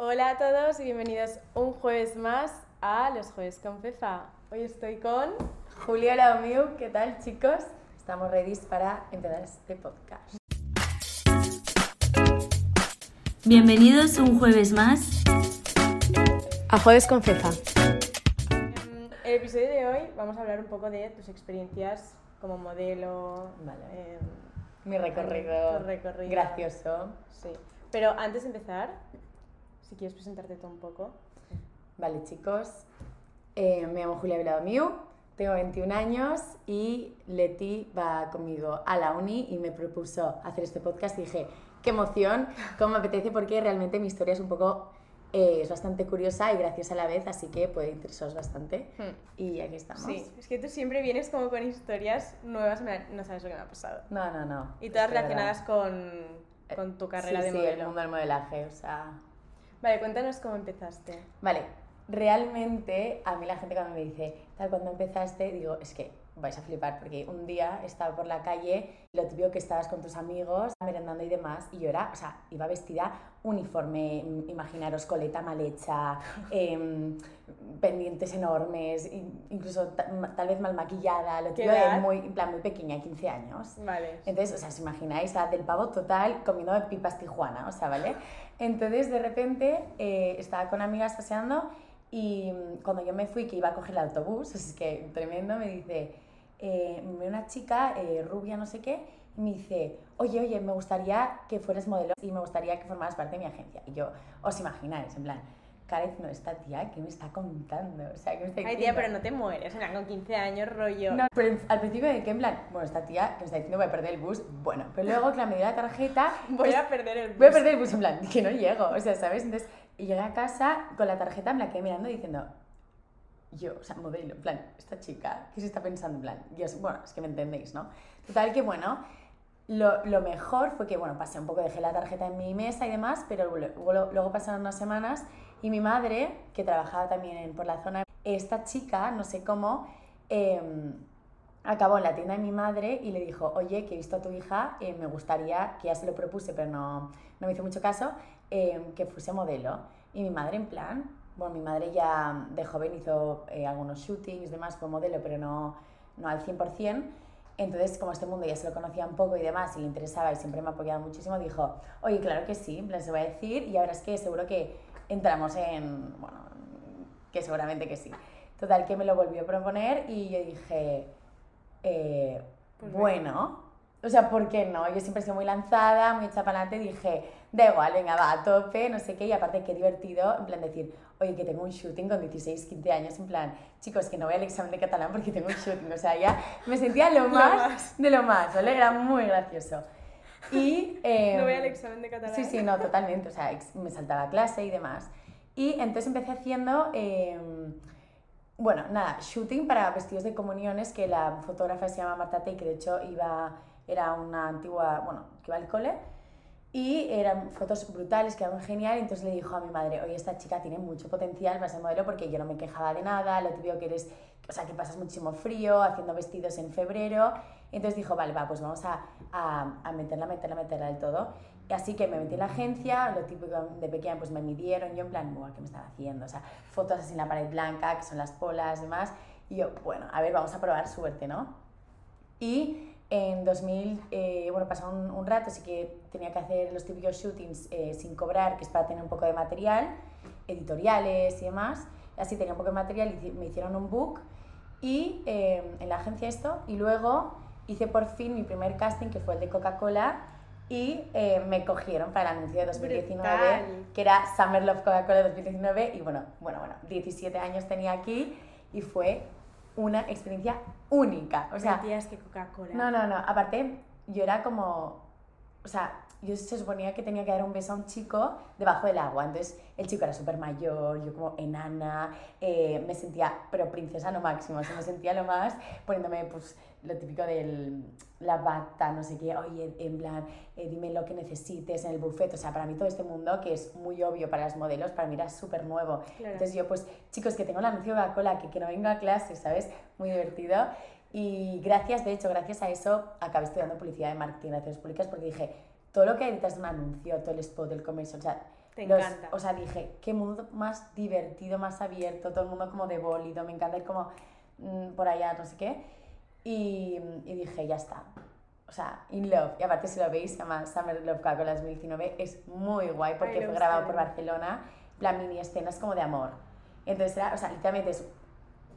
Hola a todos y bienvenidos un jueves más a los Jueves con Fefa. Hoy estoy con Julia Laumiu. ¿Qué tal, chicos? Estamos ready para empezar este podcast. Bienvenidos un jueves más a Jueves con Fefa. En el episodio de hoy vamos a hablar un poco de tus experiencias como modelo. Vale. eh, Mi recorrido. gracioso. Sí. Pero antes de empezar, si quieres presentarte tú un poco. Vale, chicos. Eh, me llamo Julia Vilaumiu, tengo 21 años y Leti va conmigo a la uni y me propuso hacer este podcast y dije, qué emoción, cómo me apetece porque realmente mi historia es un poco, eh, es bastante curiosa y graciosa a la vez, así que puede interesaros bastante. Y aquí estamos. Hmm. Sí, es que tú siempre vienes como con historias nuevas, no sabes lo que me ha pasado. No, no, no. Y todas relacionadas con, con tu carrera sí, de sí, modelo. el mundo del modelaje, o sea... Vale, cuéntanos cómo empezaste. Vale, realmente a mí la gente cuando me dice, tal, cuando empezaste, digo, es que vais a flipar, porque un día estaba por la calle, lo típico que estabas con tus amigos, merendando y demás, y yo era, o sea, iba vestida uniforme, imaginaros, coleta mal hecha, em, pendientes enormes, in- incluso tal vez mal maquillada, lo ¿Qué típico de muy, en plan, muy pequeña, 15 años. Vale. Entonces, o sea, os imagináis, del pavo total comiendo de pipas Tijuana, o sea, ¿vale? Entonces, de repente, eh, estaba con amigas paseando y mm, cuando yo me fui, que iba a coger el autobús, es que tremendo, me dice, eh, me ve una chica eh, rubia, no sé qué, y me dice, oye, oye, me gustaría que fueras modelo y me gustaría que formaras parte de mi agencia. Y yo, os imagináis, en plan, cara diciendo, esta tía, ¿qué me está contando? O sea, ¿qué me está Ay, diciendo? tía, pero no te mueres, o sea, con 15 años, rollo. No, pero al principio de que en plan, bueno, esta tía que me está diciendo voy a perder el bus, bueno, pero luego, claro, me dio la tarjeta, Voy a perder el bus. voy a perder el bus, en plan, que no llego, o sea, ¿sabes? Entonces, llegué a casa con la tarjeta, me la quedé mirando diciendo, yo, o sea, modelo, en plan, esta chica, ¿qué se está pensando? En plan, Dios, bueno, es que me entendéis, ¿no? Total, que bueno, lo, lo mejor fue que, bueno, pasé un poco, dejé la tarjeta en mi mesa y demás, pero luego, pasaron unas semanas y mi madre, que trabajaba también por la zona, esta chica, no sé cómo, em, acabó en la tienda de mi madre y le dijo, oye, que he visto a tu hija, eh, me gustaría, que ya se lo propuse, pero no, no me hizo mucho caso, em, que fuese modelo. Y mi madre en plan, bueno, mi madre ya de joven hizo eh, algunos shootings, demás, fue modelo, pero no, no al 100%. Entonces, como este mundo ya se lo conocía un poco y demás, y le interesaba y siempre me ha apoyado muchísimo, dijo, oye, claro que sí, se va a decir, y ahora es que seguro que entramos en, bueno, que seguramente que sí. Total, que me lo volvió a proponer y yo dije, eh, Pues bueno, o sea, ¿por qué no? Yo siempre he sido muy lanzada, muy hecha para adelante, dije, da igual, venga, va, a tope, no sé qué, y aparte qué divertido, en plan decir, oye, que tengo un shooting con 16, 15 años, en plan, chicos, que no voy al examen de catalán porque tengo un shooting, o sea, ya me sentía lo más, más. de lo más, ¿vale? Era muy gracioso. Y... No voy em, al examen de catalán. Sí, sí, no, totalmente. O sea, me saltaba clase y demás. Y entonces empecé haciendo, eh, bueno, nada, shooting para vestidos de comuniones, que la fotógrafa se llama Marta Tey, que de hecho iba, era una antigua, bueno, que iba al cole. Y eran fotos brutales, quedaban genial. Entonces le dijo a mi madre, oye, esta chica tiene mucho potencial para ser modelo porque yo no me quejaba de nada, lo típico que eres, o sea, que pasas muchísimo frío haciendo vestidos en febrero. Entonces dijo, vale, va, pues vamos a, a, a meterla, meterla, meterla del todo. Y así que me metí en la agencia, lo típico de pequeña, pues me midieron, yo en plan, Buah, ¿qué me estaba haciendo? O sea, fotos así en la pared blanca, que son las polas y demás. Y yo, bueno, a ver, vamos a probar suerte, ¿no? Y en 2000, eh, bueno, pasó un, un rato, así que tenía que hacer los típicos shootings eh, sin cobrar, que es para tener un poco de material, editoriales y demás. Así tenía un poco de material y me hicieron un book y eh, en la agencia esto. Y luego hice por fin mi primer casting, que fue el de Coca-Cola, y eh, me cogieron para el anuncio de 2019, Brutal. que era Summer Love Coca-Cola 2019. Y bueno, bueno, bueno, 17 años tenía aquí y fue una experiencia única. O sea, tía, es que Coca-Cola. no, no, no. Aparte, yo era como. O sea, yo se suponía que tenía que dar un beso a un chico debajo del agua. Entonces, el chico era súper mayor, yo como enana. eh, me sentía, pero princesa no máximo. O sea, me sentía lo más poniéndome, pues, lo típico de la bata, no sé qué. Oye, en plan, eh, dime lo que necesites en el buffet. O sea, para mí todo este mundo, que es muy obvio para las modelos, para mí era súper nuevo. Claro. Entonces, yo, pues, chicos, que tengo el anuncio de Coca-Cola, que, que no vengo a clase, ¿sabes? Muy divertido. Y gracias, de hecho, gracias a eso, acabé estudiando publicidad y marketing de relaciones públicas porque dije, todo lo que hay detrás de un anuncio, todo el spot, el comercio, o sea, Te Los- encanta. O sea, dije, qué mundo más divertido, más abierto, todo el mundo como de bólido, me encanta ir como mm, por allá, no sé qué. Y, y dije, ya está. O sea, In Love. Y aparte, si lo veis, se llama Summer Love Coca-Cola 2019. Es muy guay porque Ay, fue grabado por. Barcelona. La mini escena es como de amor. Entonces era, o sea, literalmente es,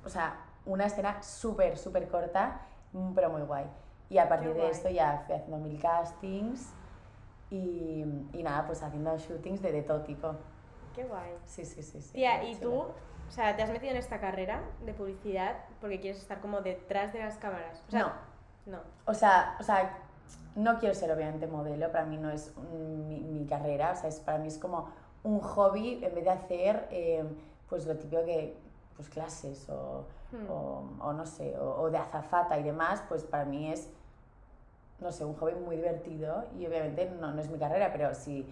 o sea, una escena súper, súper corta, mm, pero muy guay. Y a partir de esto ya fui haciendo mil castings y, y nada, pues haciendo shootings de, de todo tipo. Qué guay. Sí, sí, sí. sí Tía, ¿y chulo. tú? O sea, ¿te has metido en esta carrera de publicidad porque quieres estar como detrás de las cámaras? O sea, no, no. o sea, o sea, no quiero ser obviamente modelo, para mí no es un- mi, mi carrera, o sea, es, para mí es como un hobby en vez de hacer eh, pues lo típico que, pues clases o, Hmm. o, o no sé, o, o de azafata y demás, pues para mí es, no sé, un hobby muy divertido y obviamente no, no es mi carrera, pero si,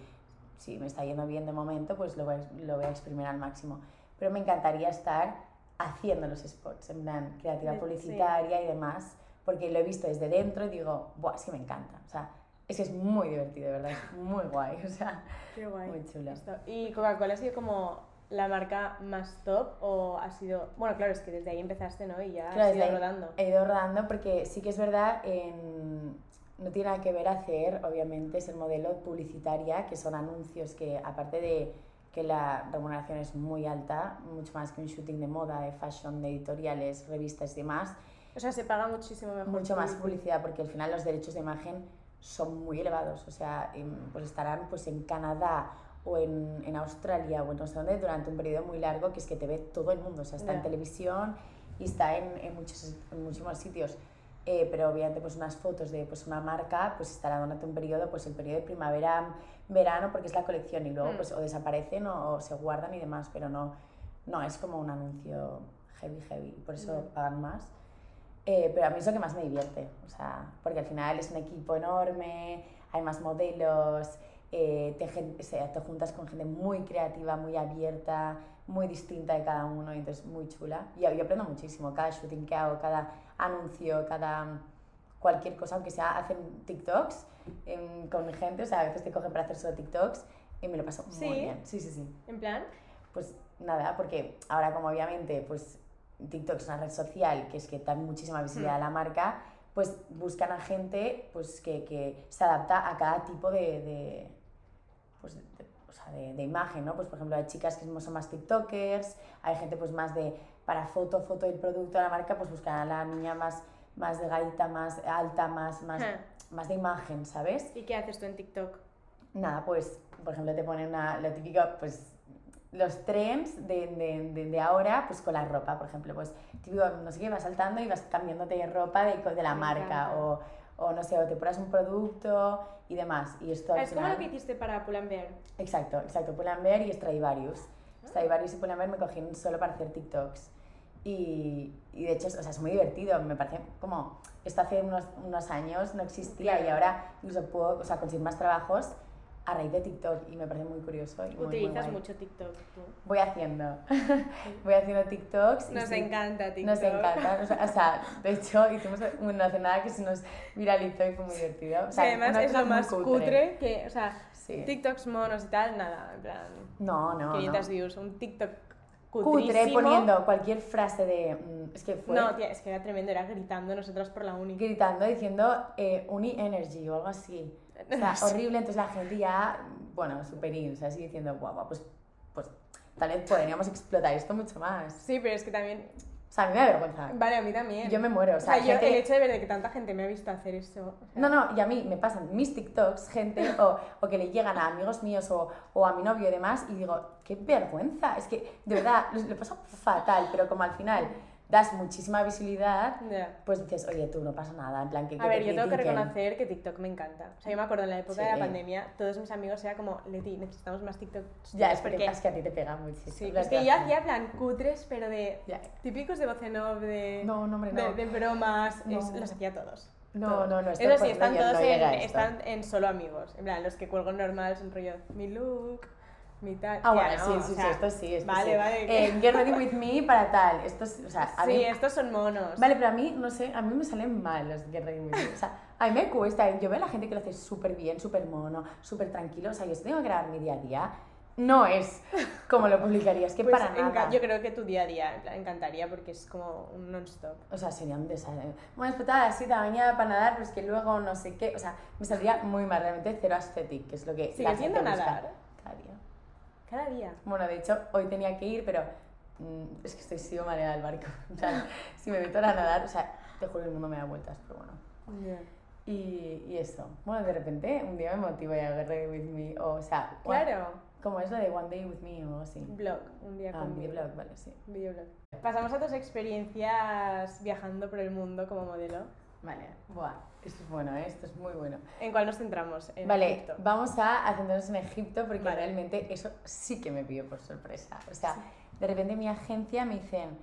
si me está yendo bien de momento, pues lo voy, a- lo voy a exprimir al máximo. Pero me encantaría estar haciendo los spots, en plan, creativa De- sí. publicitaria y demás, porque lo he visto desde dentro y digo, Buah, es que me encanta, o sea, es que es muy divertido, de verdad, es muy guay, o sea, Qué guay. muy chulo. Esto. ¿Y Coca-Cola ha sido como la marca más top o ha sido... Bueno, claro, es que desde ahí empezaste, ¿no? Y ya Claro, has ido rodando. He ido rodando porque sí que es verdad, en- no tiene nada que ver hacer, obviamente, ser modelo publicitaria, que son anuncios que, aparte de que la remuneración es muy alta, mucho más que un shooting de moda, de fashion, de editoriales, revistas y demás, O sea, se paga muchísimo mejor. mucho más publici- publicidad porque al final los derechos de imagen son muy elevados, o sea, em, pues estarán pues en Canadá o en, en Australia o en no sé dónde durante un periodo muy largo que es que te ve todo el mundo, o sea, está en televisión y está en, en, muchos, en muchísimos sitios. Eh, pero obviamente pues unas fotos de pues una marca pues estará durante un periodo, pues el periodo de primavera, verano, porque es la colección y luego Mm. pues o desaparecen o, o se guardan y demás, pero no, no es como un anuncio heavy, heavy, por eso Ya. pagan más. Eh, pero a mí es lo que más me divierte, o sea, porque al final es un equipo enorme, hay más modelos, eh, te, o sea, te juntas con gente muy creativa, muy abierta, muy distinta de cada uno, y entonces muy chula. Y yo, aprendo muchísimo, cada shooting que hago, cada anuncio, cada mm, cualquier cosa, aunque sea hacen TikToks em, con gente, o sea, a veces te cogen para hacer solo TikToks y me lo paso ¿Sí? muy bien. Sí, sí, sí. En plan, Pues nada, porque ahora como obviamente pues TikTok es una red social que es que da muchísima visibilidad a la marca, pues buscan a gente pues que, que se adapta a cada tipo de, de, pues, de- o sea, de, de imagen, ¿no? Pues por ejemplo hay chicas que son más tiktokers, hay gente pues más de para foto, foto del producto de la marca, pues buscan a la niña más, más delgadita, más alta, más, más, Ja. más de imagen, ¿sabes? ¿y qué haces tú en TikTok? Nada, pues, por ejemplo, te ponen una, lo típico, pues, los trends de, de, de, de ahora, pues con la ropa, por ejemplo, pues, típico, no sé qué, vas saltando y vas cambiándote de ropa de, de la Me marca, encanta. o, o no sé, o te pones un producto y demás, y esto es como lo que hiciste para Pull&Bear. Exacto, exacto, Pull&Bear y Stradivarius. Ah. Stradivarius y Pull&Bear me cogieron solo para hacer TikToks. Y, y de hecho, o sea, es muy divertido, me parece como, esto hace unos, unos años no existía y Claro. ahora incluso puedo, o sea, conseguir más trabajos a raíz de TikTok y me parece muy curioso y muy, muy Utilizas guay. mucho TikTok tú. Voy haciendo, voy haciendo TikToks. Nos sí, encanta TikTok. Nos encanta, nos- o sea, de hecho hicimos una hace nada que se nos viralizó y fue muy divertido. O sea, además es lo muy más cutre. que, o sea, Sí. TikToks monos y tal, nada, en plan, No, no, 500 no. views, un TikTok Cutre cutrísimo. poniendo cualquier frase de... mm, Es que fue No, tía, es que era tremendo, era gritando nosotras por la uni. gritando diciendo eh, Uni Energy o algo así. O sea, horrible. Entonces la gente ya, bueno, super in, o sea, así diciendo, guau, guau, pues, pues tal vez podríamos explotar esto mucho más. Sí, pero es que también, O sea, a mí me da vergüenza. vale, a mí también. Yo me muero, o o sea, sea, yo, gente- el hecho de ver que tanta gente me ha visto hacer eso. o sea, No, no, y a mí me pasan mis TikToks, gente, o, o que le llegan a amigos míos o, o a mi novio y demás, y digo, qué vergüenza, es que de verdad lo, lo paso fatal, pero como al final das muchísima visibilidad, ya. pues dices, oye, tú no pasa nada, en plan que, que A ver, te yo tengo que reconocer que TikTok me encanta. O sea, yo me acuerdo en la época de Sí. la pandemia, todos mis amigos era como, Leti, necesitamos más TikToks. Ya, tuyos", es porque es que a ti te pega muchísimo. Sí, es que yo hacía plan cutres, pero de Ya. típicos de voz en off, de, No, no, hombre, de, no. de bromas, No. es- los hacía todos. No, no, no, esto, Eso sí, pues, están no, todos no en, están en solo amigos. En plan, los que cuelgo normal son rollo, mi look, mi tal. Ah, bueno, no, sí, sí, sí, sea, esto sí, esto Vale, sí. vale. Eh, get ready with me para tal, esto es, o sea, a sí, mí... estos son monos. Vale, pero a mí, no sé, a mí me salen mal los get ready with me. O sea, a mí me cuesta, yo veo a la gente que lo hace súper bien, súper mono, súper tranquilo, o sea, yo tengo que grabar mi día a día, no es como lo publicarías, que Pues para nada. Yo creo que tu día a día encantaría porque es como un non-stop. O sea, sería un desastre. Bueno, despertar a las 7 de mañana para nadar, pero es que luego no sé qué. O sea, me saldría muy mal, realmente cero aesthetic, que es lo que. la ¿Sigues gente yendo a busca. Cada día. Bueno, de hecho, hoy tenía que ir, pero mm, es que estoy sido mareada del barco. O sea, si me meto a nadar, o sea, te juro que el mundo me da vueltas, pero bueno. Y, y eso. Bueno, de repente, un día me motivo y agarré with me, o, o sea, one- Claro. como es lo de one day with me o algo así. Blog, un día Ah, con un videoblog, vale, sí. Videoblog. Pasamos a tus experiencias viajando por el mundo como modelo. Vale, buah, esto es bueno, ¿eh? esto es muy bueno. ¿En cuál nos centramos? En Vale, Egipto. vamos a centrarnos en Egipto porque Vale. realmente eso sí que me pilló por sorpresa. O sea, de repente mi agencia me dicen,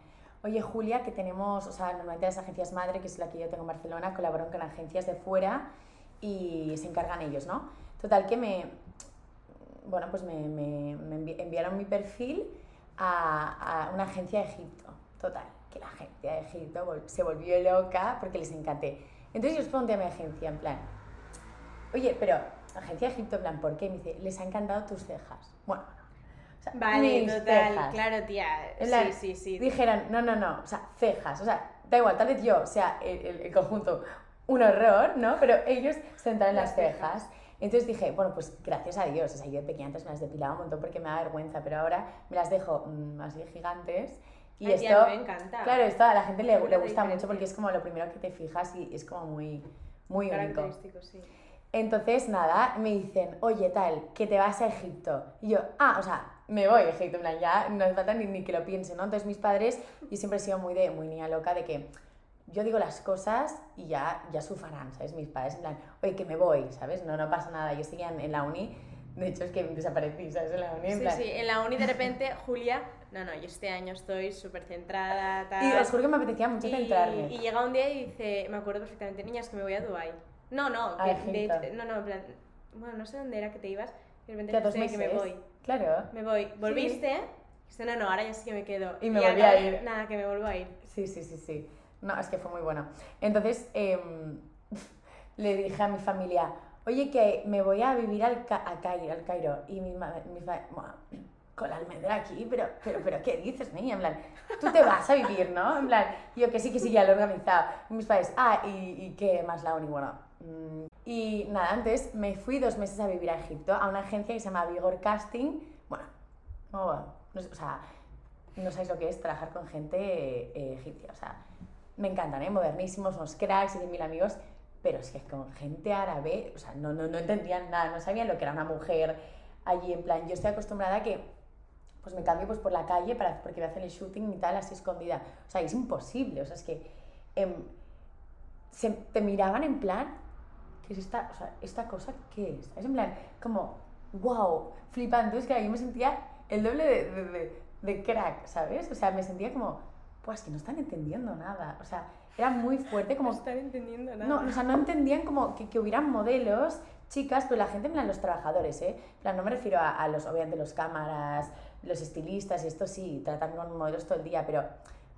oye Julia, que tenemos, o sea, normalmente las agencias madre, que es la que yo tengo en Barcelona, colaboran con agencias de fuera y se encargan ellos, ¿no? Total, que me, bueno, pues me, me- me envi- enviaron mi perfil a, a una agencia de Egipto. Total, que la agencia de Egipto se volvió loca porque les encanté. Entonces yo les pregunté a mi agencia, en plan, oye, pero agencia de Egipto, en plan, ¿por qué? Me dice, les han encantado tus cejas. Bueno, o sea, Vale, mis total, cejas. claro, tía. Plan, Sí, sí, sí. Dijeron, no, no, no, o sea, cejas, o sea, da igual, tal vez yo sea el, el- el conjunto un horror, ¿no? Pero ellos se en las Las cejas. cejas. Entonces dije, bueno, pues gracias a Dios, o sea, yo de pequeña antes me las depilaba un montón porque me da vergüenza, pero ahora me las dejo mm, así gigantes. Y Ay, esto, tía, me encanta. claro, esto a la gente le, le gusta mucho porque es como lo primero que te fijas y es como muy, muy único. Sí. Entonces, nada, me dicen, oye, tal, que te vas a Egipto. Y yo, ah, o sea, me voy a Egipto, en plan, ya no hace falta ni, ni que lo piense, ¿no? Entonces, mis padres, yo siempre he sido muy de, muy niña loca de que yo digo las cosas y ya, ya sufarán, ¿sabes? Mis padres, en plan, oye, que me voy, ¿sabes? No, no pasa nada. Yo seguía en, en la uni, de hecho, es que desaparecí, ¿sabes? En la uni, en Sí, plan. sí, en la uni de repente, Julia, no, no, yo este año estoy súper centrada, tal. Y os juro que me apetecía mucho Y- centrarme. Y llega un día y dice, me acuerdo perfectamente, niñas, que me voy a Dubai. No, no, A que de- no, no, en plan, bueno, no sé dónde era que te ibas, y de repente Que a dos meses. que me voy. Claro. Me voy. ¿Volviste? Dice, no, no, ahora ya sí que me quedo. Y me volví a acá- ir. Nada, que me vuelvo a ir. Sí, sí, sí, sí. No, es que fue muy bueno. Entonces, em, le dije a mi familia, oye, que me voy a vivir al, Ca- a Cairo, al Cairo. Y mi madre, mi fa- "Buah, con la almendra aquí, pero, pero, pero, ¿qué dices, niña? En plan, tú te vas a vivir, ¿no? En plan, yo que sí, que sí, ya lo he organizado. Mis padres, ah, ¿y, y qué más la uni? Bueno, mm, y nada, antes me fui dos meses a vivir a Egipto, a una agencia que se llama Vigor Casting. Bueno, no, no o sea, no sabéis lo que es trabajar con gente eh, egipcia. O sea, me encantan, ¿eh? Modernísimos, unos cracks y mil amigos, pero es que con gente árabe, o sea, no, no, no entendían nada, no sabían lo que era una mujer allí. En plan, yo estoy acostumbrada a que pues me cambio pues por la calle para, porque me hacen el shooting y tal, así escondida. O sea, es imposible, o sea, es que em, se, te miraban en plan, ¿qué es esta, o sea, esta cosa qué es? Es en plan, como, wow, flipando. Entonces, claro, yo me sentía el doble de, de, de- de crack, ¿sabes? O sea, me sentía como, pues que no están entendiendo nada. O sea, era muy fuerte, como No están entendiendo nada. no, o sea, no entendían como que, que hubieran modelos, chicas, pero la gente, en plan, los trabajadores, ¿eh? En plan, no me refiero a, a los, obviamente, los cámaras, los estilistas, y esto sí, tratan con modelos todo el día, pero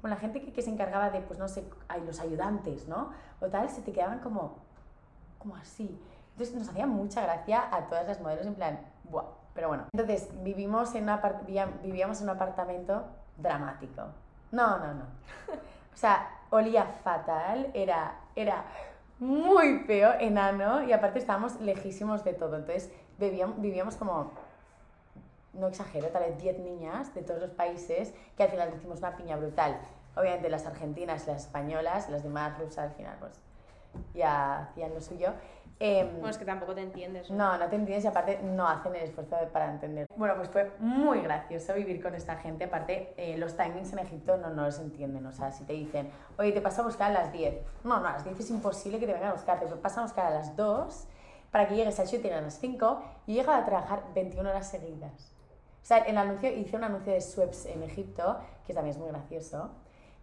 con la gente que, que se encargaba de, pues no sé, ay, los ayudantes, ¿no? O tal, se te quedaban como, como así. Entonces nos hacía mucha gracia a todas las modelos, en plan, ¡buah! Pero bueno, entonces vivimos en una vivíamos en un apartamento dramático. No, no, no. O sea, olía fatal, era, era muy feo, enano, y aparte estábamos lejísimos de todo. Entonces vivíamos, vivíamos como, no exagero, tal vez 10 niñas de todos los países, que al final hicimos una piña brutal. Obviamente las argentinas, las españolas, las demás rusas al final pues ya hacían lo suyo. Em, Bueno, es que tampoco te entiendes. no, no te entiendes y aparte no hacen el esfuerzo de- para entender. Bueno, pues fue muy gracioso vivir con esta gente. Aparte, eh, los timings en Egipto no, no los entienden. O sea, si te dicen, oye, te paso a buscar a las 10. No, no, a las 10 es imposible que te vengan a buscar. Te pasan a buscar a las 2 para que llegues al shooting a las 5 y llega a trabajar 21 horas seguidas. O sea, el anuncio, hice un anuncio de Sweps en Egipto, que también es muy gracioso,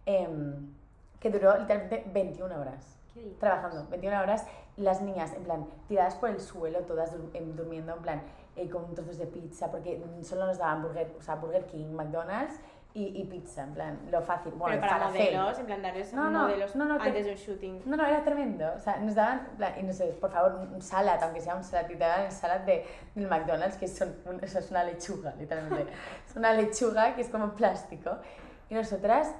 em, que duró literalmente 21 horas trabajando 21 horas, las niñas en plan tiradas por el suelo, todas dur- em, durmiendo en plan eh, con trozos de pizza, porque solo nos daban Burger, o sea, Burger King, McDonald's y, y pizza, en plan, lo fácil. Bueno, Pero para falafel. modelos, en plan darles No, no, modelos no, no, te- antes de un shooting. No, no, era tremendo. O sea, nos daban, en plan, y no sé, por favor, un un salad, aunque sea un salad, y te daban el salad de, del McDonald's, que son, un- eso es una lechuga, literalmente. es una lechuga que es como plástico. Y nosotras,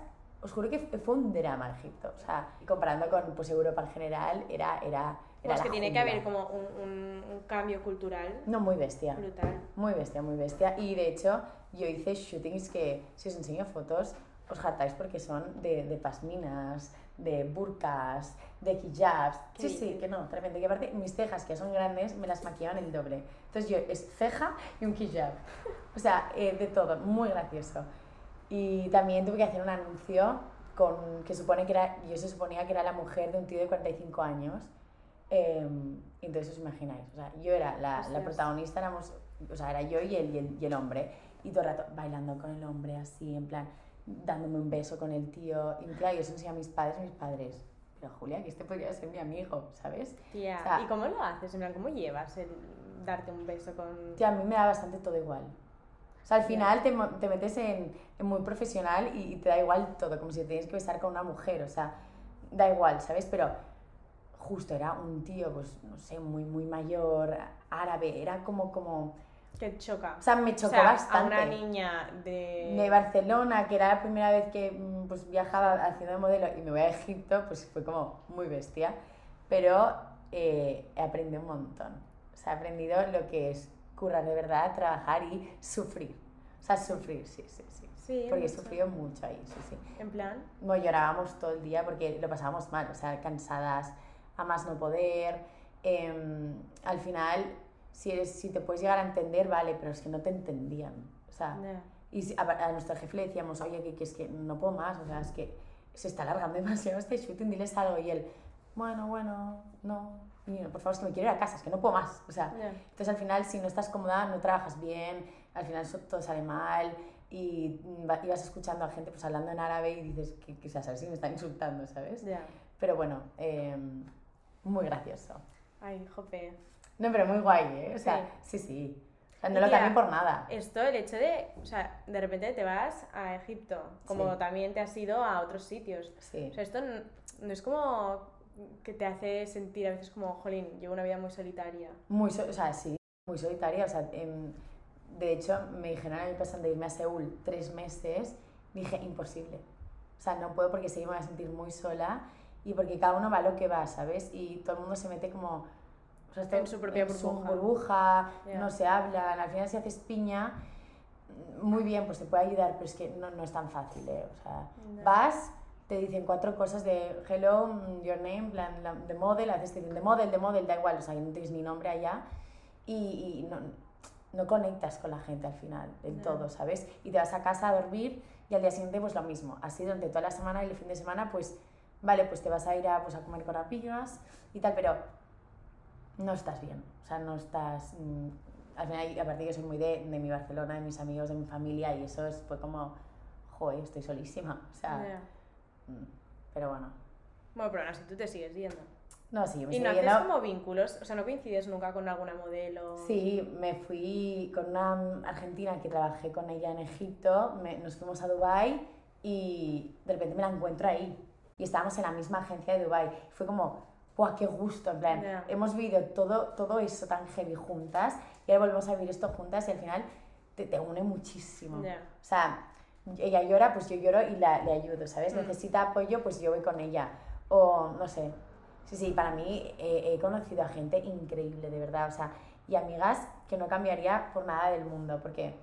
os juro que fue un drama Egipto. O sea, comparando con pues, Europa en general, era, era, era Pues que tiene que haber como un, un, un cambio cultural No, muy bestia. brutal. Muy bestia, muy bestia. Y de hecho, yo hice shootings que, si os enseño fotos, os hartáis porque son de, de pasminas, de burkas, de hijabs. ¿Qué Sí, sí, que no, tremendo. Y aparte, mis cejas, que son grandes, me las maquillaban el doble. Entonces yo, es ceja y un hijab. O sea, eh, de todo, muy gracioso. Y también tuve que hacer un anuncio con, que supone que era, yo se suponía que era la mujer de un tío de 45 años. Eh, entonces os imagináis, o sea, yo era la, la protagonista, éramos, o sea, era yo y el, y, el, y el hombre, y todo el rato bailando con el hombre así, en plan, dándome un beso con el tío, y claro, yo se lo enseñé a mis padres, mis padres, pero Julia, que este podría ser mi amigo, ¿sabes? Tía, O sea- ¿y cómo lo haces? En plan, ¿cómo llevas el darte un beso con...? Tía, a mí me da bastante todo igual. O sea, al final te, te metes en, en muy profesional y, y te da igual todo, como si te tienes que besar con una mujer, o sea, da igual, ¿sabes? Pero justo era un tío, pues, no sé, muy, muy mayor, árabe, era como, como, Que choca. o sea, me O chocó sea, bastante. a una niña de... de Barcelona, que era la primera vez que mm, pues, viajaba haciendo de modelo y me voy a Egipto, pues fue como muy bestia. Pero eh, he aprendido un montón. O sea, he aprendido lo que es currar de verdad, trabajar y sufrir. O sea, sufrir, sí, sí, sí. Sí, Porque he sufrido mucho ahí, sí, sí. En plan... Bueno, llorábamos todo el día porque lo pasábamos mal, o sea, cansadas, a más no poder. em, al final, si, eres, si te puedes llegar a entender, vale, pero es que no te entendían. O sea, y a, a nuestro jefe le decíamos, oye, que, que es que no puedo más, o sea, es que se está alargando demasiado este shooting, diles algo. Y él, bueno, bueno, no, y, por favor, es que me quiero ir a casa, es que no puedo más. O sea, Ya. entonces al final, si no estás cómoda, no trabajas bien, al final todo sale mal. Y mm, va- ibas escuchando a gente pues hablando en árabe y dices que, que o sea, sabes si me están insultando, ¿sabes? Pero bueno, em, muy gracioso. Ay, jope. No, pero muy guay, ¿eh? O sea, sí, sí. O sea, no lo cambié por nada. Esto, el hecho de, o sea, de repente te vas a Egipto, como Sí. también te has ido a otros sitios. Sí. O sea, esto n- no es como que te hace sentir a veces como, jolín, llevo una vida muy solitaria. Muy, so- o sea, sí, muy solitaria. O sea, em, de hecho, me dijeron a mí pasando de irme a Seúl tres meses, dije, imposible. O sea, no puedo porque sí me voy a sentir muy sola y porque cada uno va a lo que va, ¿sabes? Y todo el mundo se mete como... o sea, está En su propia en su burbuja. burbuja, Ya. no se hablan, al final si haces piña, muy bien, pues te puede ayudar, pero es que no, no es tan fácil, ¿eh? O sea, Ya. vas, te dicen cuatro cosas de hello, your name, plan, la- de model, haces te dicen de model, de model, da igual, o sea, no tienes ni nombre allá y, y no, no conectas con la gente al final, del Ya. todo, ¿sabes? Y te vas a casa a dormir y al día siguiente pues lo mismo, así durante toda la semana y el fin de semana pues, vale, pues te vas a ir a, pues, a comer con amigas y tal, pero no estás bien, o sea, no estás... mm, al final, aparte yo soy muy de, de mi Barcelona, de mis amigos, de mi familia y eso es, fue como, joder, estoy solísima, o sea... Ya. Mm, Pero bueno. Bueno, pero aún así tú te sigues yendo. No, sí, me Y no haces yendo- como vínculos, o sea, no coincides nunca con alguna modelo. Sí, me fui con una argentina que trabajé con ella en Egipto, me- nos fuimos a Dubai y de repente me la encuentro ahí. Y estábamos en la misma agencia de Dubai. Fue como, ¡guau, qué gusto! En plan, Ya. hemos vivido todo, todo eso tan heavy juntas y ahora volvemos a vivir esto juntas y al final te, te une muchísimo. Ya. O sea, ella llora, pues yo lloro y la, le ayudo, ¿sabes? Mm. Necesita apoyo, pues yo voy con ella. O no sé. Sí, sí, para mí eh, he conocido a gente increíble, de verdad. O sea, y amigas que no cambiaría por nada del mundo, porque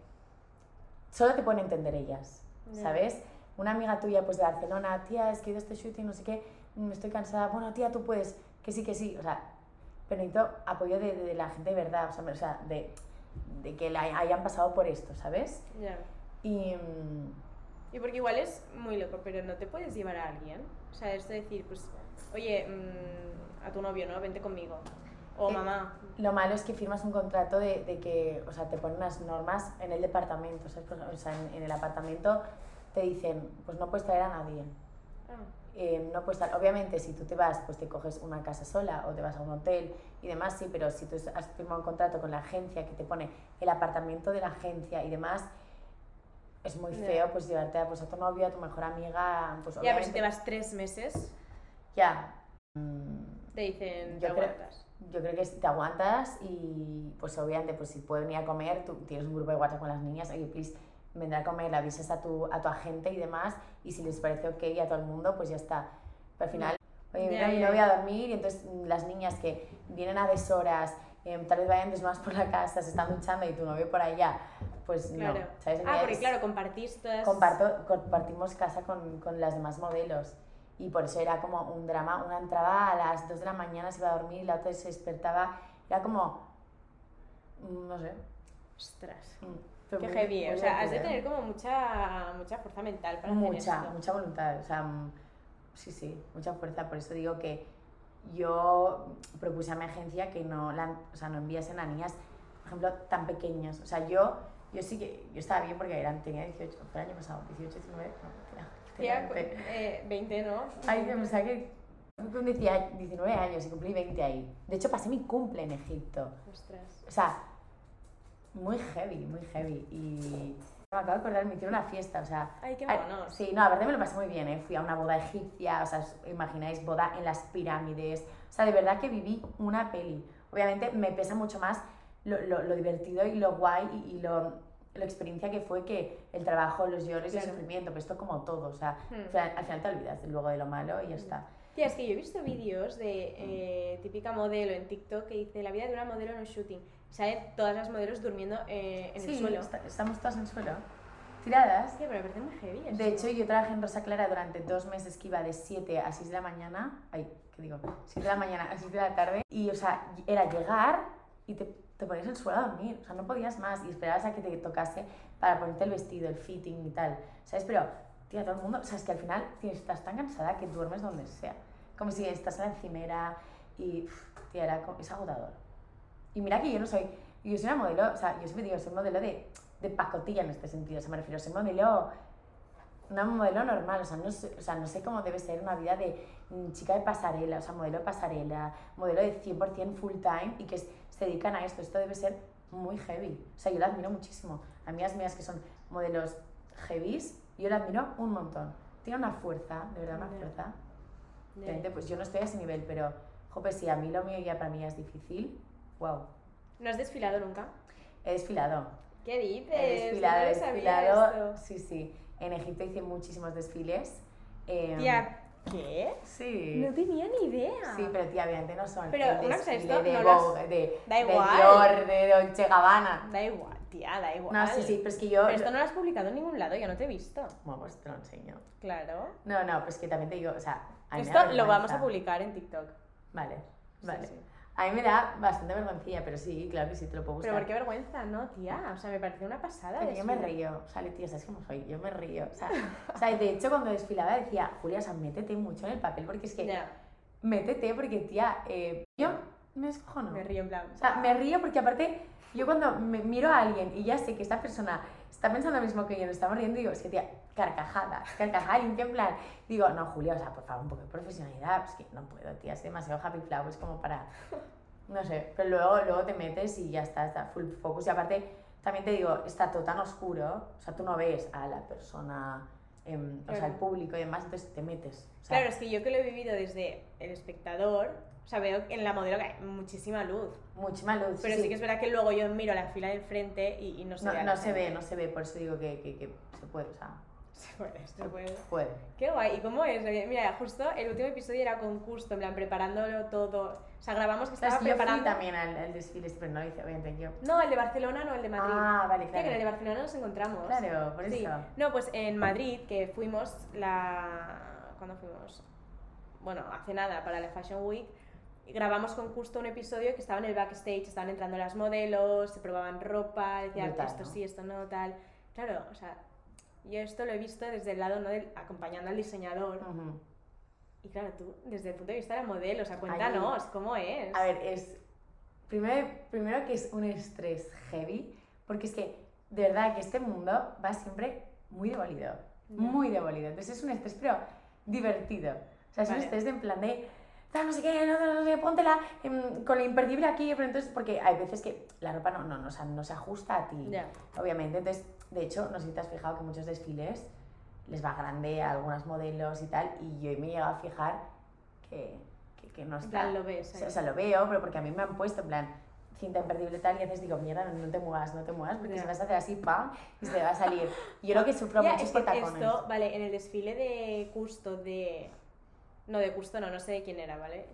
solo te pueden entender ellas, Ya. ¿sabes? Una amiga tuya, pues de Barcelona, tía, es que he ido a este shooting, no sé qué, mm, estoy cansada. Bueno, tía, tú puedes, que sí, que sí. O sea, pero necesito apoyo de, de la gente de verdad, o sea, o sea, de, de que la hayan pasado por esto, ¿sabes? Ya. Y. Y porque igual es muy loco, pero no te puedes llevar a alguien. O sea, es decir, pues, oye, mm, a tu novio, ¿no? Vente conmigo. O Eh, mamá. Lo malo es que firmas un contrato de, de que, o sea, te ponen unas normas en el departamento, ¿sabes? O sea, en, en el apartamento te dicen, pues no puedes traer a nadie. Ah, eh, no puedes estar, obviamente si tú te vas, pues te coges una casa sola o te vas a un hotel y demás, sí, pero si tú has firmado un contrato con la agencia que te pone el apartamento de la agencia y demás, es muy Ya. feo pues llevarte a, pues, a tu novio, a tu mejor amiga, pues Ya, pero si te vas tres meses, Ya. Mm, te dicen, Yo te creo- aguantas. Yo creo que si te aguantas y pues obviamente pues si pueden ir a comer, tú tienes un grupo de WhatsApp con las niñas, oye, please, vendrá a comer, le avisas a tu, a tu agente y demás, y si les parece ok a todo el mundo, pues ya está. Pero al final, oye, mira, mi ya, novia ya. a dormir y entonces mm, las niñas que vienen a deshoras, em, tal vez vayan desnudas por la casa, se están duchando y tu novio por allá, pues Claro. no, ¿sabes? Ah, porque es- claro, compartís todas... comparto, compartimos casa con, con las demás modelos. Y por eso era como un drama. Una entraba a las 2 de la mañana, se iba a dormir, la otra se despertaba. Era como. mm, No sé. Ostras. mm, Qué muy- heavy, o sea, has de tener como mucha, mucha fuerza mental para hacer Mucha, esto. mucha voluntad. O sea, mm, sí, sí, mucha fuerza. Por eso digo que yo propuse a mi agencia que no, la, o sea, no enviasen a niñas, por ejemplo, tan pequeñas. O sea, yo, yo sí que. Yo estaba bien porque eran, tenía 18, fue el año pasado, 18, 19. No, tenía- Tía, tenía 20. eh, 20, ¿no? Ay, que pensaba que con 10 19 años y cumplí 20 ahí. De hecho, pasé mi cumple en Egipto. Ostras. O sea, muy heavy, muy heavy. Y me acabo de acordar, me hicieron una fiesta, o sea... Ay, qué monos. Sí, no, a verdad me lo pasé muy bien, ¿eh? Fui a una boda egipcia, o sea, os imagináis, boda en las pirámides. O sea, de verdad que viví una peli. Obviamente me pesa mucho más lo, lo, lo divertido y lo guay y, y lo, la experiencia que fue que el trabajo, los lloros y el Claro. sufrimiento, pero esto como todo, o sea, Hmm. al final- al final te olvidas luego de lo malo y ya está. Tía, es que yo he visto vídeos de eh, típica modelo en TikTok que dice la vida de una modelo en un shooting. Salen todas las modelos durmiendo eh, en el Sí, suelo. esta- estamos todas en el suelo, tiradas. Hostia, pero me parece muy heavy eso. De hecho, yo trabajé en Rosa Clara durante dos meses que iba de 7 a 6 de la mañana. Ay, ¿qué digo? 7 de la mañana a 6 de la tarde. Y, o sea, era llegar y te, te ponías en el suelo a dormir. O sea, no podías más. Y esperabas a que te tocase para ponerte el vestido, el fitting y tal. ¿Sabes? Pero, tía, todo el mundo... O sea, es que al final estás tan cansada que duermes donde sea. Como si estás en la encimera y... tía, era, es agotador. Y mira que yo no soy... Yo soy una modelo... O sea, yo siempre digo, soy modelo de, de pacotilla en este sentido. O sea, me refiero, soy modelo una modelo normal, o sea, no o sea, no sé cómo debe ser una vida de chica de pasarela, o sea, modelo de pasarela, modelo de 100% full time y que se dedican a esto. Esto debe ser muy heavy. O sea, yo la admiro muchísimo. Amigas mías que son modelos heavies, yo la admiro un montón. Tiene una fuerza, de verdad, una Ya. fuerza. Obviamente, pues yo no estoy a ese nivel, pero, jope, si a mí lo mío ya para mí es difícil, wow. ¿No has desfilado nunca? He desfilado. ¿Qué dices? He desfilado, No he desfilado. esto. Sí, sí. En Egipto hice muchísimos desfiles. em, Tía, ¿qué? Sí. No tenía ni idea. Sí, pero tía, obviamente no son Pero una cosa, esto de no has- de, Da de igual. Dior, de Dolce Gabbana. Da igual, tía, da igual. No, sí, sí, pero es que yo... Pero esto no lo has publicado en ningún lado, yo no te he visto. Bueno, pues te lo enseño. Claro. No, no, pues que también te digo, o sea... a mí me Esto da lo vamos a publicar en TikTok. Vale, Sí, vale. sí. A mí me da bastante vergüencilla, pero sí, claro que sí, te lo puedo Pero buscar. por qué vergüenza, ¿no, tía? O sea, me pareció una pasada. Yo me río, o sea, tía, ¿sabes cómo soy? Yo me río, o sea, o sea, de hecho cuando desfilaba decía, Julia, o sea, métete mucho en el papel, porque es que, Ya, métete, porque tía, eh, yo me escojo, me río en plan. O sea, me río porque aparte, yo cuando me miro a alguien y ya sé que esta persona está pensando lo mismo que yo, nos estamos riendo, digo, es que tía, carcajada, carcajada limpia en plan. Digo, no, Julia, o sea, por favor, un poco de profesionalidad, es que no puedo, tía, es demasiado happy flowers como para. No sé, pero luego, luego te metes y ya está, está full focus. Y aparte, también te digo, está todo tan oscuro, o sea, tú no ves a la persona, em, o sea, al público y demás, entonces te metes. O sea, Claro, es que yo que lo he vivido desde el espectador, o sea, veo en la modelo que hay muchísima luz. muchísima luz. Pero sí, que es verdad que luego yo miro la fila de enfrente y, y no se No, ve. no se ve, no se ve, por eso digo que, que, que se puede, o sea, Se puede, se puede. puede. Qué guay. ¿Y cómo es? Mira, justo el último episodio era con Custo, en plan, preparándolo todo. O sea, grabamos que estaba ¿Sabes que yo fui preparando. también al, al desfile, este, pero no lo hice, obviamente yo. No, el de Barcelona, no el de Madrid. Ah, vale, Tía, que en el de claro. Barcelona nos encontramos. Claro, por Sí. eso. No, pues en Madrid, que fuimos la... ¿Cuándo fuimos? Bueno, hace nada, para la Fashion Week. Grabamos con Justo un episodio que estaba en el backstage, estaban entrando las modelos, se probaban ropa, decían Brutal, esto ¿no? sí, esto no, tal. Claro, o sea, yo esto lo he visto desde el lado, ¿no? Del, acompañando al diseñador. Ujú. Y claro, tú, desde el punto de vista de la modelo, o sea, cuéntanos, ¿cómo es? A ver, es. Primero, primero que es un estrés heavy, porque es que, de verdad, que este mundo va siempre muy demolido. Muy demolido. Entonces es un estrés, pero divertido. O sea, no Vale. estés en plan de, "Ah, no sé qué, no, no, no sé, póntela em, con la imperdible aquí, pero entonces, porque hay veces que la ropa no, no, no, o sea, no se ajusta a ti, Ya. obviamente. Entonces, de hecho, no sé si te has fijado que muchos desfiles les va grande a algunas modelos y tal, y yo me he llegado a fijar que, que, que no En está. plan, lo ves O sea, ahí. o sea, lo veo, pero porque a mí me han puesto en plan cinta imperdible tal y a veces digo, mierda, no te muevas, no te muevas, porque Ya. si vas a hacer así, pam, y se te va a salir. Yo lo que sufro Ya, mucho es es por que tacones. esto, vale, en el desfile de Custo de... No, de Custo no, no sé de quién era, ¿vale?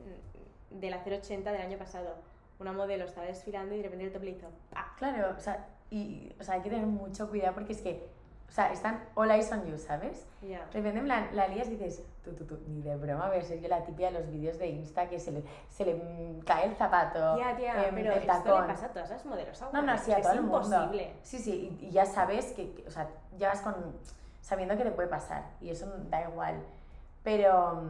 De la 080 del año pasado. Una modelo estaba desfilando y de repente el top le hizo... ¡Ah! Claro, o sea, y, o sea, hay que tener mucho cuidado porque es que, o sea, están all eyes on you, ¿sabes? Ya. De repente en plan, la lías y dices, tú, tú, tú, ni de broma a ser yo la típica de los vídeos de Insta que se le, se le mm, cae el zapato, Ya, tía, em, pero el esto tacón. le pasa a todas las modelos No, no, sí, a es todo el mundo. imposible. Sí, sí, y, y ya sabes que, que, o sea, ya vas con, sabiendo que te puede pasar y eso da igual. Pero,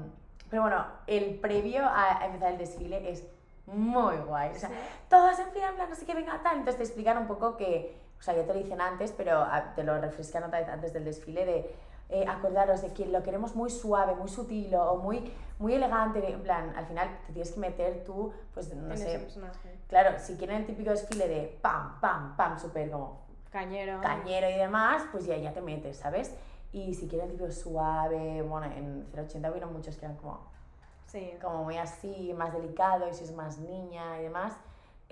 pero bueno, el previo a, empezar el desfile es muy guay. O sea, Sí. todas en fila, en plan, no sé qué, venga, tal. Entonces te explican un poco que, o sea, ya te lo dicen antes, pero ah, te lo refrescan otra vez antes del desfile de eh, acordaros de que lo queremos muy suave, muy sutil o muy, muy elegante. En plan, al final te tienes que meter tú, pues no en sé, ese personaje. Claro, si quieren el típico desfile de pam, pam, pam, súper como Cañero. cañero y demás, pues ya, ya te metes, ¿sabes? Y si quieren el típico suave, bueno, en 080 vino muchos que eran como, Sí. como muy así, más delicado, y si es más niña y demás.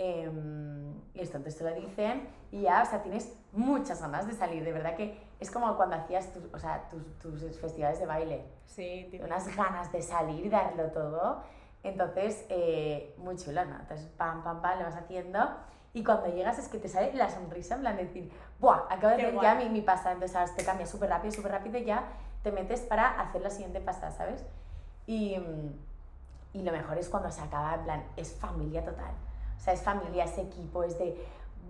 em, y esto, entonces te lo dicen y ya, o sea, tienes muchas ganas de salir, de verdad que es como cuando hacías tus, o sea, tus, tus festivales de baile Sí, unas ganas de salir y darlo todo. Entonces, eh, muy chulo, ¿no? Entonces, pam, pam, pam, lo vas haciendo. Y cuando llegas es que te sale la sonrisa, en plan de decir, ¡buah! Acabo de hacer ya mi, mi pasta. Entonces, ahora te cambias súper rápido, súper rápido y ya te metes para hacer la siguiente pasta, ¿sabes? Y, y lo mejor es cuando se acaba, en plan, es familia total. O sea, es familia, es equipo, es de,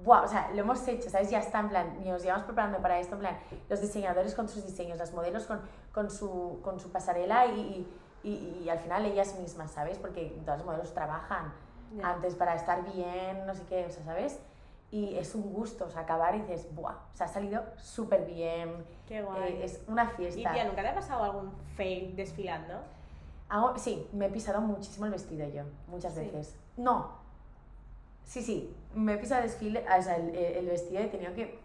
¡buah! O sea, lo hemos hecho, ¿sabes? Ya está, en plan, y nos llevamos preparando para esto, en plan, los diseñadores con sus diseños, las modelos con, con, su, con su pasarela y, y, y- y al final ellas mismas, ¿sabes? Porque todas las modelos trabajan Ya. antes para estar bien, no sé qué, o sea, ¿sabes? Y es un gusto, o sea, acabar y dices, ¡buah! O sea, ha salido súper bien, Qué guay. eh, es una Y fiesta. tía, ¿nunca te ha pasado algún fail desfilando? Hago- sí, me he pisado muchísimo el vestido yo, muchas Sí. veces. No. Sí, sí, me he pisado el desfile, o sea, el, el vestido y he tenido que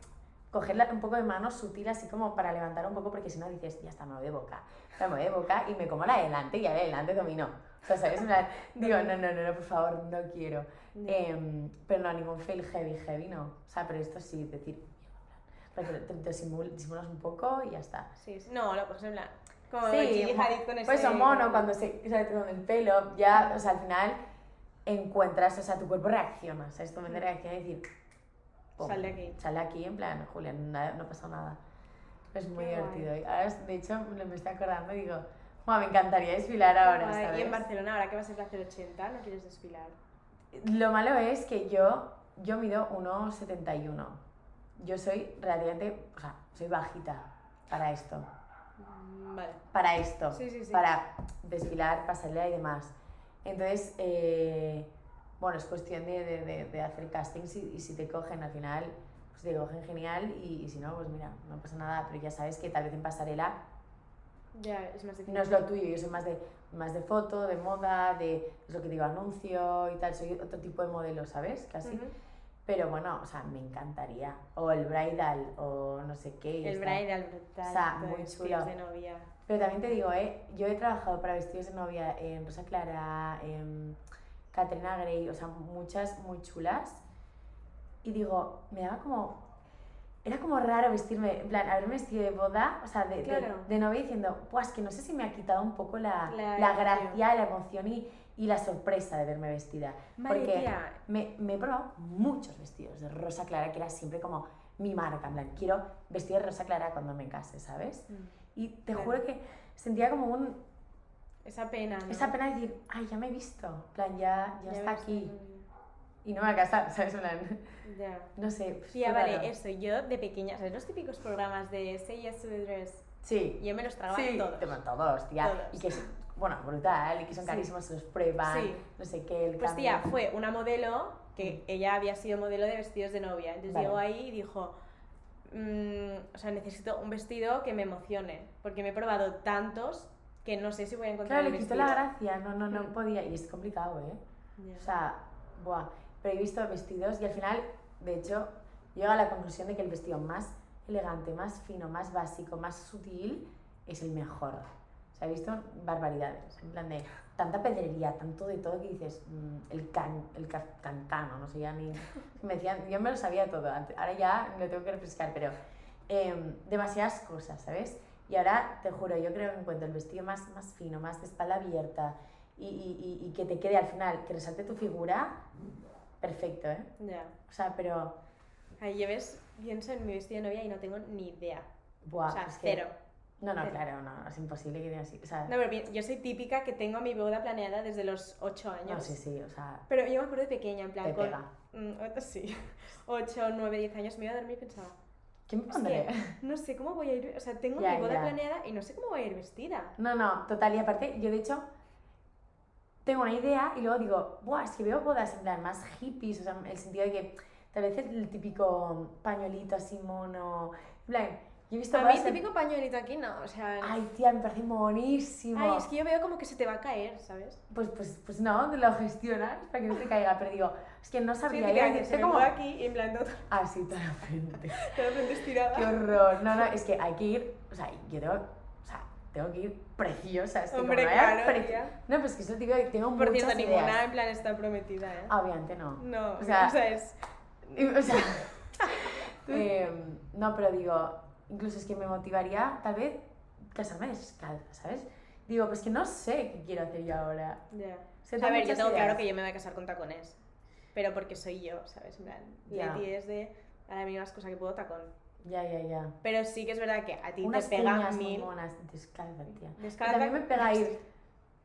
cogerla un poco de mano sutil así como para levantar un poco porque si no dices, ya está, me voy de boca. O sea, me voy de boca y me como la de delante y la de delante dominó. O sea, ¿sabes? Plan, digo, no, no, no, no, por favor, no quiero. Ya. Em, pero no, ningún fail heavy, heavy, no. O sea, pero esto sí, decir, te, te simul- disimulas un poco y ya está. Sí, sí. No, lo pues en plan. Como Sí, con ese. pues o mono, cuando se, o sea, con el pelo, ya, o sea, al final encuentras, o sea, tu cuerpo reacciona, o sea, es tu mente reacciona y decir, pum, Sal de aquí. Sal de aquí, en plan, Julián, nada- no pasa nada. Es muy Qué divertido. Y ahora, de hecho, me estoy acordando y digo, "Buah, me encantaría desfilar ahora. ¿sabes? Y en Barcelona, ahora que vas a a 080, ¿no quieres desfilar? Lo malo es que yo, yo mido 1,71. Yo soy relativamente, o sea, soy bajita para esto. Mm, Vale. para esto, Sí, sí, sí. para desfilar, pasarela y demás. Entonces, eh, bueno, es cuestión de, de- de- de hacer castings y, y si te cogen al final, pues te cogen genial y, y si no, pues mira, no pasa nada, pero ya sabes que tal vez en pasarela Ya, es más difícil. no es lo tuyo, yo soy más de, más de foto, de moda, de, es lo que digo, anuncio y tal, soy otro tipo de modelo, ¿sabes? Casi. Ujú. Pero bueno, o sea, me encantaría. O el bridal, o no sé qué. El está. bridal brutal. O sea, muy vestidos chulo. de novia. Pero también te digo, ¿eh? yo he trabajado para vestidos de novia en Rosa Clara, en Katrina Grey, o sea, muchas muy chulas. Y digo, me daba como. Era como raro vestirme, en plan, haberme vestido de boda, o sea, de, de- Claro. de novia diciendo, pues que no sé si me ha quitado un poco la, La la, gracia, la emoción y, y la sorpresa de verme vestida. Porque tía. me, me he probado muchos vestidos de Rosa Clara, que era siempre como mi marca, en plan, quiero vestir de Rosa Clara cuando me case, ¿sabes? Mm. Y te Claro. juro que sentía como un, Esa pena, ¿no? esa pena de decir, ay, ya me he visto, en plan, ya, ya, Ya está aquí. no, Y no me voy a casar, ¿sabes? Ya. no sé. pues, vale, raro. eso, yo de pequeña, ¿sabes los típicos programas de Say Yes to the Dress? Sí, Yo me los tragaba sí, todos. te- bueno, todos, tía. Todos. Y que es, bueno, brutal, y que son Sí. carísimos, se los prueban, Sí. no sé qué, el Pues cambio. tía, fue una modelo que ella había sido modelo de vestidos de novia. Entonces Mm. Vale. llegó ahí y dijo, mm, o sea, necesito un vestido que me emocione, porque me he probado tantos que no sé si voy a encontrar Claro, el le quitó vestido. la gracia, no, no, no Mm. podía, y es complicado, ¿eh? Ya. O sea, buah, pero he visto vestidos y al final, de hecho, llego a la conclusión de que el vestido más elegante, más fino, más básico, más sutil, es el mejor. O sea, he visto barbaridades, en plan de tanta pedrería, tanto de todo que dices, mm, el, can, el ca- no sé ya ni... Me decían, yo me lo sabía todo, antes, ahora ya lo tengo que refrescar, pero em, demasiadas cosas, ¿sabes? Y ahora, te juro, yo creo que encuentro el vestido más, más fino, más de espalda abierta y, y, y, y que te quede al final, que resalte tu figura, perfecto, ¿eh? Ya. O sea, pero, Ahí yo ves, pienso en mi vestido de novia y no tengo ni idea. buah, o sea, es que- cero. No, no, Cero. claro, no, es imposible que así, o sea, No, pero yo soy típica que tengo mi boda planeada desde los 8 años. no, sí, sí, o sea, Pero yo me acuerdo de pequeña, en plan, te con pega. mm, sí, 8, 9, 10 años me iba a dormir y pensaba, ¿Qué me pondré? que no sé cómo voy a ir, o sea, tengo Ya, mi boda ya. planeada y no sé cómo voy a ir vestida. No, no, total, y aparte, yo de hecho tengo una idea y luego digo, buah, es que veo bodas en plan más hippies, o sea, en el sentido de que tal vez el típico pañuelito así mono, en plan, yo he visto A mí en- típico pañuelito aquí no, o sea... Ay, tía, me parece monísimo. Ay, es que yo veo como que se te va a caer, ¿sabes? Pues, pues, pues no, te lo gestionas para que no te caiga, pero digo, es que no Sí, sabría te yo queda que se mueve aquí y en plan todo, Ah, sí, toda la frente. toda la frente estirada. Qué horror. No, no, es que hay que ir, o sea, yo tengo, tengo que ir preciosa. Es como Hombre, no vaya claro, tía. No, pues que es lo típico que tengo Por muchas cierto, ideas. ninguna en plan está prometida, ¿eh? Obviamente no. No, o sea- o sea, es... O sea, em, no, pero digo, incluso es que me motivaría tal vez casarme descalza, ¿sabes? Digo, pues que no sé qué quiero hacer yo ahora. Ya. O sea, a ver, yo tengo claro ideas. que yo me voy a casar con tacones. Pero porque soy yo, ¿sabes? En plan. Leti es de a la mínima cosa que puedo tacón. Ya, ya, ya. Pero sí que es verdad que a ti Unas te pega cuñas muy mil. monas, descalza, tía. Descalza- También me pega ir,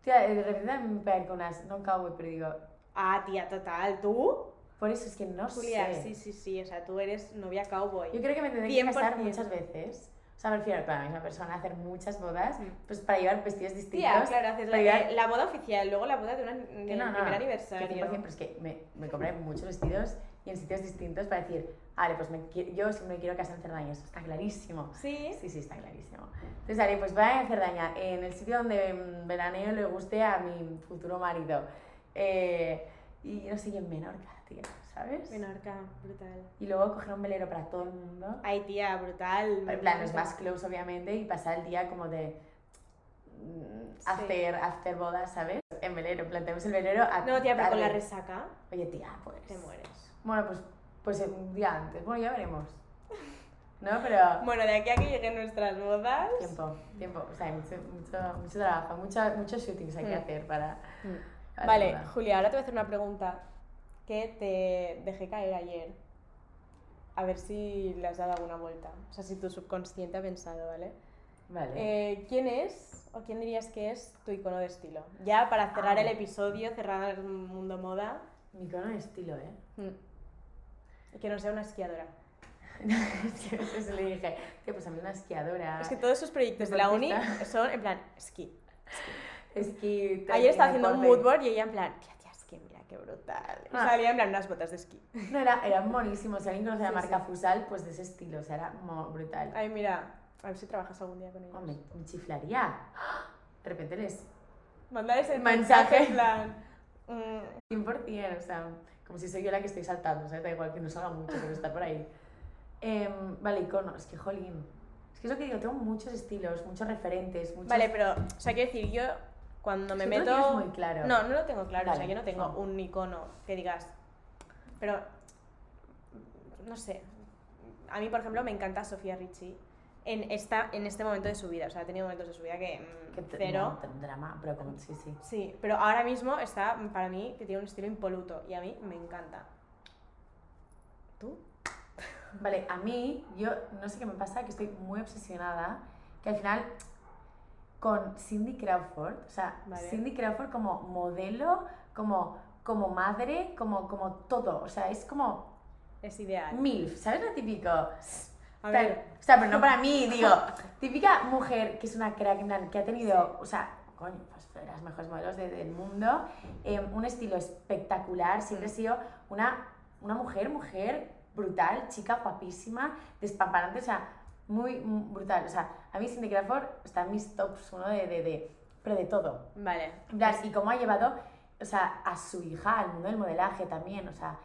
tía, de repente me pega ir con unas, no cowboy, pero digo, Ah, tía, total. ¿Tú? por eso es que no Julia, sé. sí, sí, sí. O sea, tú eres novia cowboy. Yo creo que me tendré que casar 100%. muchas veces. O sea, me refiero con la misma persona, hacer muchas bodas, Mm. pues para llevar vestidos distintos. Tía, claro, haces la, llevar- eh, la boda oficial, luego la boda de una, Que del no, no, primer que aniversario. 100%, pero es que me, me compré muchos vestidos y en sitios distintos para decir, vale, pues me, yo sí me quiero casar en Cerdaña, eso está clarísimo. Sí. Sí, sí, está clarísimo. Entonces, haré, pues vaya en Cerdaña, en el sitio donde veraneo le guste a mi futuro marido. Eh, y no sé, y en Menorca, tío, ¿sabes? Menorca, brutal. Y luego coger un velero para todo el mundo. Ay, tía, brutal. En plan, encanta. más close, obviamente, y pasar el día como de mm, Sí. hacer, after bodas, ¿sabes? En velero, planteamos el velero a No, tía, pero con la resaca Oye, tía, pues... te mueres. Bueno, pues, pues un día antes. Bueno, ya veremos. ¿No? Pero... Bueno, de aquí a que lleguen nuestras bodas. Tiempo, tiempo. O sea, hay mucho, mucho, mucho trabajo, mucho, muchos shootings hay que Mm. hacer para... para Vale, boda. Julia, ahora te voy a hacer una pregunta que te dejé caer ayer. A ver si le has dado alguna vuelta. O sea, si tu subconsciente ha pensado, ¿vale? Vale. Eh, ¿Quién es o quién dirías que es tu icono de estilo? Ya para cerrar Ah. el episodio, cerrar el mundo moda, Mi icono de estilo, ¿eh? mm, y que no sea una esquiadora. es que eso le dije, tío, pues a mí una esquiadora... Es que todos esos proyectos de la uni son en plan esquí. Esquí... Ayer estaba haciendo un mood deporte. board y ella en plan, tía, tía, esquí, mira qué brutal. Y Ah. salía en plan unas botas de esquí. No, era, era monísimo. Si alguien conoce la Sí, marca sí. Fusal, pues de ese estilo. O sea, era brutal. Ay, mira, a ver si trabajas algún día con ellos. Hombre, me chiflaría. De repente les... Mandar ese Mensaje. mensaje en plan. mm, 100%, o sea, como si soy yo la que estoy saltando, ¿sabes? Da igual que no salga mucho, pero está por ahí. Em, vale, icono, es que jolín. Es que es lo que digo, tengo muchos estilos, muchos referentes, muchos... Vale, pero, o sea, quiero decir, yo cuando me Es que tú lo meto. muy claro. No, no lo tengo claro. o sea, Vale, yo no tengo no. un icono que digas. Pero. No sé. A mí, por ejemplo, me encanta Sofía Richie en, esta, en este momento de su vida. O sea, ha tenido momentos de su vida que. mm, Que te- no, drama, pero como, sí, sí. Sí, pero ahora mismo está, para mí, que tiene un estilo impoluto. Y a mí me encanta. ¿Tú? Vale, a mí, yo no sé qué me pasa, que estoy muy obsesionada, que al final con Cindy Crawford, o sea, Vale. Cindy Crawford como modelo, como, como madre, como, como todo, o sea, es como Es ideal. MILF, ¿sabes lo típico? A ver. O sea, pero no para mí, digo, típica mujer que es una crack, en plan, que ha tenido, o sea, coño, pues de las mejores modelos de- del mundo, eh, un estilo espectacular, siempre ha sido una, una mujer, mujer brutal, chica guapísima, despamparante, o sea, muy, muy brutal. O sea, a mí Cindy Crawford está en mis tops uno de, de, de pero de todo. Vale. En plan, y cómo ha llevado, o sea, a su hija al mundo del modelaje también, o sea,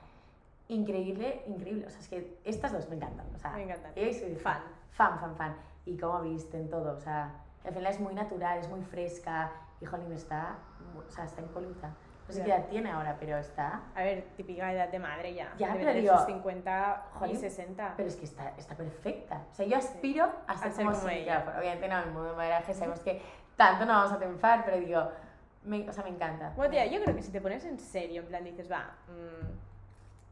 increíble, increíble. O sea, es que estas dos me encantan, o sea, Me encantan. ella y hija. Fan. Fan, fan, fan. Y cómo visten todo, o sea, al final es muy natural, es muy fresca, y jolín, está, o sea, está impoluta. No sé qué edad tiene ahora, pero está... A ver, típica edad de madre ya. Ya, Debe pero digo, sus 50 y jolín, 60. Pero es que está, está perfecta. O sea, yo aspiro a ser, A ser como, como Cintia. ella. Obviamente no, en el mundo de modelaje sabemos que tanto no vamos a triunfar, pero digo, me, o sea, me encanta. Bueno, tía, yo creo que si te pones en serio, en plan dices, va, mm,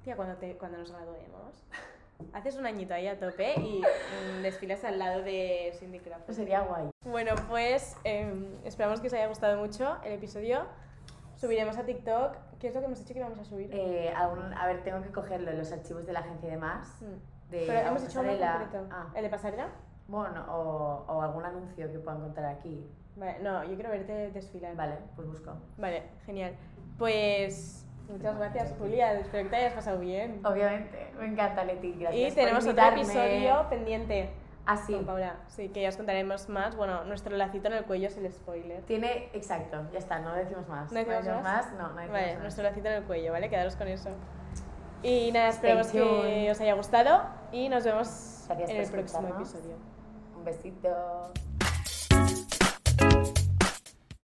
tía, cuando, te, cuando nos graduemos, haces un añito ahí a tope y mm, desfilas al lado de Cindy Crawford. Pues sería guay. Bueno, pues em, esperamos que os haya gustado mucho el episodio. Subiremos a TikTok. ¿Qué es lo que hemos dicho que íbamos a subir? Eh, a ver, tengo que cogerlo, los archivos de la agencia y demás. Mm. De Pero hemos hecho uno concreto. Ah, ¿El de pasarela? bueno, o, o algún anuncio que puedan contar aquí. Vale, no, yo quiero verte desfilar. Vale, pues busco. Vale, genial. Pues muchas gracias, Julia. Espero que te hayas pasado bien. Obviamente, me encanta Leti, gracias y por tenemos otro episodio pendiente Ah, sí. con Paula. Sí, que ya os contaremos más. Bueno, nuestro lacito en el cuello es el spoiler. Tiene, exacto, ya está, no decimos más. ¿No decimos más? No, no decimos Vale, más. nuestro lacito en el cuello, ¿vale? Quedaros con eso. Y nada, esperamos que os haya gustado y nos vemos Gracias en el próximo episodio. Un besito.